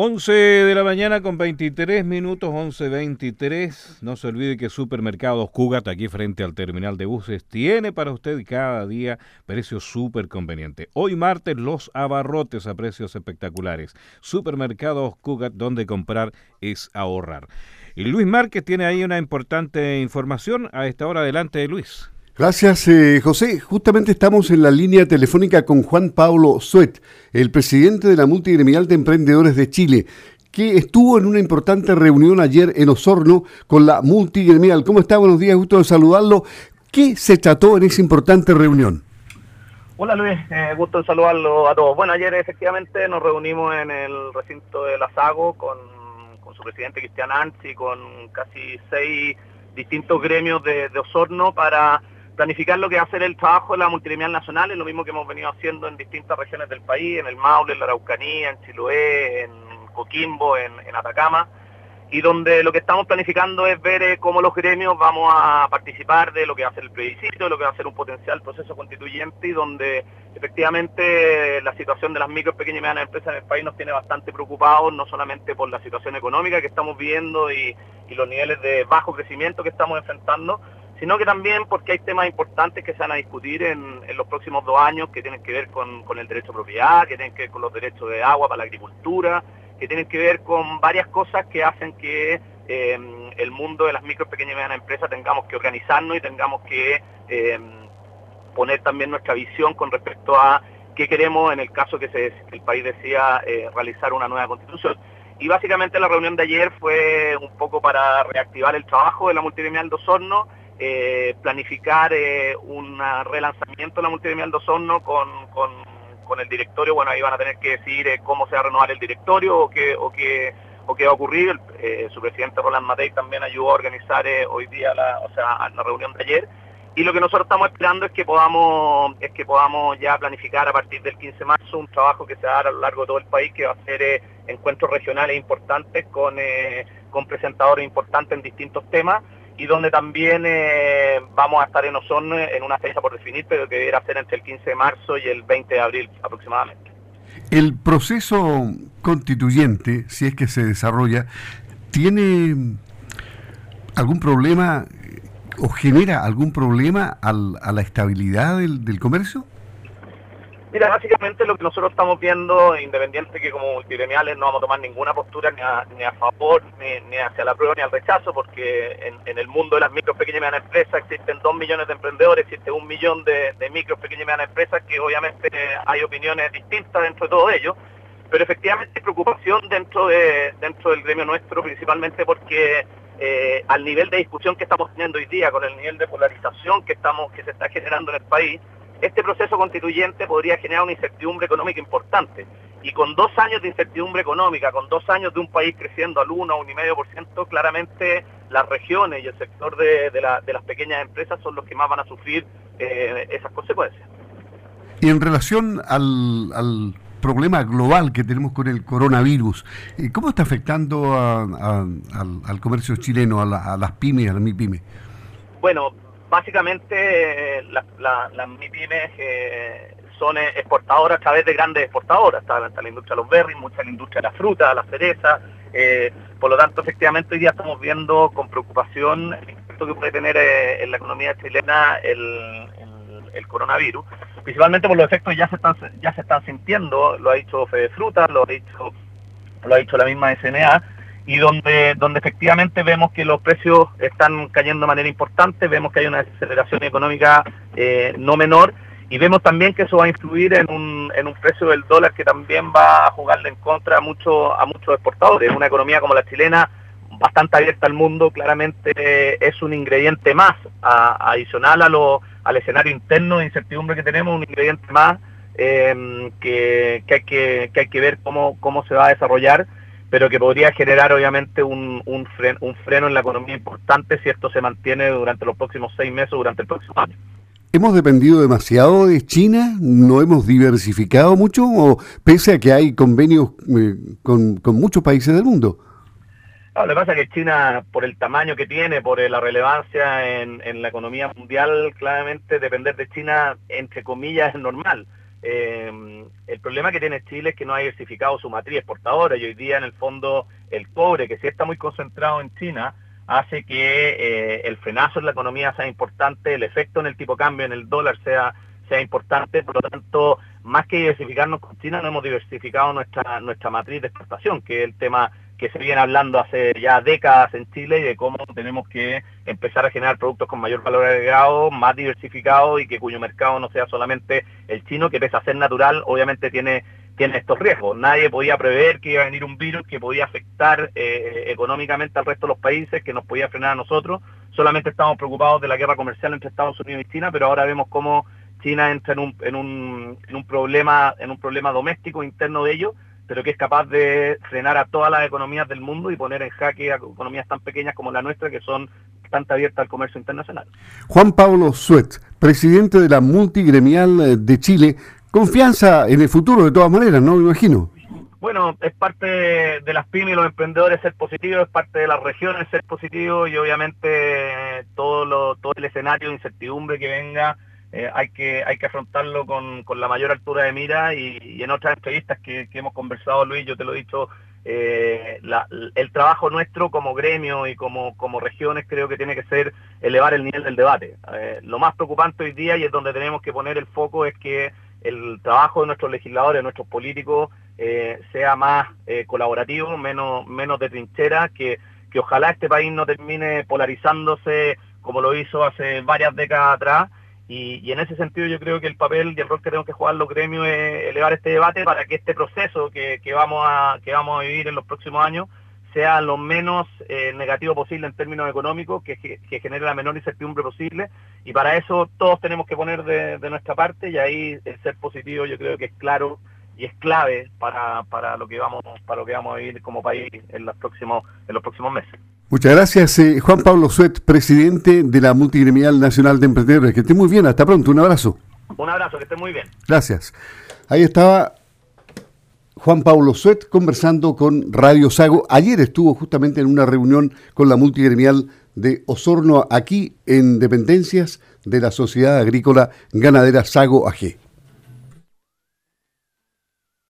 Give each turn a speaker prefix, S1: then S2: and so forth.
S1: 11 de la mañana con 23 minutos, 11.23. No se olvide que Supermercados Cugat, aquí frente al terminal de buses, tiene para usted cada día precios súper convenientes. Hoy martes los abarrotes a precios espectaculares. Supermercados Cugat, donde comprar es ahorrar. Y Luis Márquez tiene ahí una importante información. A esta hora adelante, Luis.
S2: Gracias, eh, José. Justamente estamos en la línea telefónica con Juan Pablo Suet, el presidente de la Multigremial de Emprendedores de Chile, que estuvo en una importante reunión ayer en Osorno con la Multigremial. ¿Cómo está? Buenos días, gusto de saludarlo. ¿Qué se trató en esa importante reunión?
S3: Hola Luis, eh, gusto de saludarlo a todos. Bueno, ayer efectivamente nos reunimos en el recinto de la Sago con, su presidente Cristian Anzi, con casi seis distintos gremios de Osorno para planificar lo que va a ser el trabajo de la multigremial nacional, es lo mismo que hemos venido haciendo en distintas regiones del país, en el Maule, en la Araucanía, en Chiloé, en Coquimbo, en, Atacama, y donde lo que estamos planificando es ver eh, cómo los gremios vamos a participar de lo que va a ser el plebiscito, lo que va a ser un potencial proceso constituyente y donde efectivamente la situación de las micro, pequeñas y medianas empresas en el país nos tiene bastante preocupados, no solamente por la situación económica que estamos viendo y los niveles de bajo crecimiento que estamos enfrentando, sino que también porque hay temas importantes que se van a discutir en, los próximos dos años que tienen que ver con, el derecho a propiedad, que tienen que ver con los derechos de agua para la agricultura, que tienen que ver con varias cosas que hacen que em, el mundo de las micro, pequeñas y medianas empresas tengamos que organizarnos y tengamos que em, poner también nuestra visión con respecto a qué queremos en el caso que, se, el país decida eh, realizar una nueva constitución. Y básicamente la reunión de ayer fue un poco para reactivar el trabajo de la multigremial de Osorno, eh, planificar eh, un relanzamiento de la multigremial de Osorno con, con, el directorio. Bueno, ahí van a tener que decir eh, cómo se va a renovar el directorio o qué, o qué, o qué va a ocurrir. su presidente Roland Matei también ayudó a organizar hoy día la, o sea, la reunión de ayer. Y lo que nosotros estamos esperando es que podamos es que podamos ya planificar a partir del 15 de marzo un trabajo que se va a dar a lo largo de todo el país, que va a ser encuentros regionales importantes con, con presentadores importantes en distintos temas y donde también eh, vamos a estar en Osorno en una fecha por definir, pero que deberá ser entre el 15 de marzo y el 20 de abril aproximadamente.
S2: El proceso constituyente, si es que se desarrolla, ¿tiene algún problema o genera algún problema a la estabilidad del comercio?
S3: Mira, básicamente lo que nosotros estamos viendo, independiente que como multigremiales no vamos a tomar ninguna postura ni a, favor, ni, hacia la prueba, ni al rechazo, porque en, el mundo de las micro, pequeñas y medianas empresas existen dos millones de emprendedores, existe un millón de, de micro, pequeñas y medianas empresas que obviamente hay opiniones distintas dentro de todo ello, pero efectivamente hay preocupación dentro, de, dentro del gremio nuestro, principalmente porque eh, al nivel de discusión que estamos teniendo hoy día, con el nivel de polarización que, estamos, que se está generando en el país, este proceso constituyente podría generar una incertidumbre económica importante. Y con dos años de incertidumbre económica, con dos años de un país creciendo al 1 o 1,5%, claramente las regiones y el sector de, las pequeñas empresas son los que más van a sufrir eh, esas consecuencias.
S2: Y en relación al, problema global que tenemos con el coronavirus, eh, ¿cómo está afectando al, comercio chileno, a, a las pymes, a las MIPYME?
S3: Bueno, básicamente las la, MIPIMES eh, son exportadoras a través de grandes exportadoras, está, la industria de los berries, mucha la industria de la fruta, la cereza, eh, por lo tanto efectivamente hoy día estamos viendo con preocupación el impacto que puede tener eh, en la economía chilena el, coronavirus, principalmente por los efectos ya se están ya se están sintiendo, lo ha dicho Fede Fruta, lo ha dicho lo ha dicho la misma SNA, y donde, donde efectivamente vemos que los precios están cayendo de manera importante, vemos que hay una desaceleración económica eh, no menor y vemos también que eso va a influir en un, en un precio del dólar que también va a jugarle en contra a, mucho, a muchos exportadores. Una economía como la chilena, bastante abierta al mundo, claramente es un ingrediente más adicional a lo, al escenario interno de incertidumbre que tenemos, un ingrediente más eh, que, que, hay que, que hay que ver cómo, cómo se va a desarrollar pero que podría generar obviamente un, un, freno, en la economía importante si esto se mantiene durante los próximos seis meses o durante el próximo año.
S2: ¿Hemos dependido demasiado de China? ¿No hemos diversificado mucho? ¿O pese a que hay convenios eh, con, muchos países del mundo?
S3: lo que pasa es que China, por el tamaño que tiene, por la relevancia en, en la economía mundial, claramente depender de China, entre comillas, es normal eh, el problema que tiene Chile es que no ha diversificado su matriz exportadora y hoy día en el fondo el cobre, que sí está muy concentrado en China, hace que eh, el frenazo en la economía sea importante, el efecto en el tipo de cambio, en el dólar sea, sea importante, por lo tanto, más que diversificarnos con China, no hemos diversificado nuestra, nuestra matriz de exportación, que es el tema que se viene hablando hace ya décadas en Chile y de cómo tenemos que empezar a generar productos con mayor valor agregado, más diversificados y que cuyo mercado no sea solamente el chino, que pese a ser natural, obviamente tiene, tiene estos riesgos. Nadie podía prever que iba a venir un virus que podía afectar eh, económicamente al resto de los países, que nos podía frenar a nosotros. Solamente estamos preocupados de la guerra comercial entre Estados Unidos y China, pero ahora vemos cómo China entra en un, en un, en un problema, en un problema doméstico interno de ellos pero que es capaz de frenar a todas las economías del mundo y poner en jaque a economías tan pequeñas como la nuestra, que son bastante abiertas al comercio internacional.
S2: Juan Pablo Suet, presidente de la Multigremial eh, de Chile, confianza en el futuro de todas maneras, ¿no? Me imagino.
S3: Bueno, es parte de las pymes y los emprendedores ser positivo, es parte de las regiones ser positivo y obviamente todo, lo, todo el escenario de incertidumbre que venga eh, hay, que, hay que afrontarlo con, con, la mayor altura de mira y, en otras entrevistas que, hemos conversado, Luis, yo te lo he dicho, eh, el trabajo nuestro como gremio y como, como regiones creo que tiene que ser elevar el nivel del debate. Eh, lo más preocupante hoy día y es donde tenemos que poner el foco es que el trabajo de nuestros legisladores, de nuestros políticos, sea más colaborativo, menos, menos de trinchera, que, que ojalá este país no termine polarizándose como lo hizo hace varias décadas atrás y, en ese sentido yo creo que el papel y el rol que tenemos que jugar los gremios es elevar este debate para que este proceso que, vamos, a, que vamos a vivir en los próximos años sea lo menos eh, negativo posible en términos económicos, que, genere la menor incertidumbre posible. Y para eso todos tenemos que poner de, nuestra parte y ahí el ser positivo yo creo que es claro y es clave para, para, lo que vamos para lo que vamos a vivir como país en los próximos en los próximos meses.
S2: Muchas gracias, eh, Juan Pablo Suet, presidente de la Multigremial Nacional de Emprendedores. Que esté muy bien, hasta pronto, un abrazo.
S3: Un abrazo, que esté muy bien.
S2: Gracias. Ahí estaba Juan Pablo Suet conversando con Radio Sago. Ayer estuvo justamente en una reunión con la Multigremial de Osorno, aquí en Dependencias de la Sociedad Agrícola Ganadera Sago AG.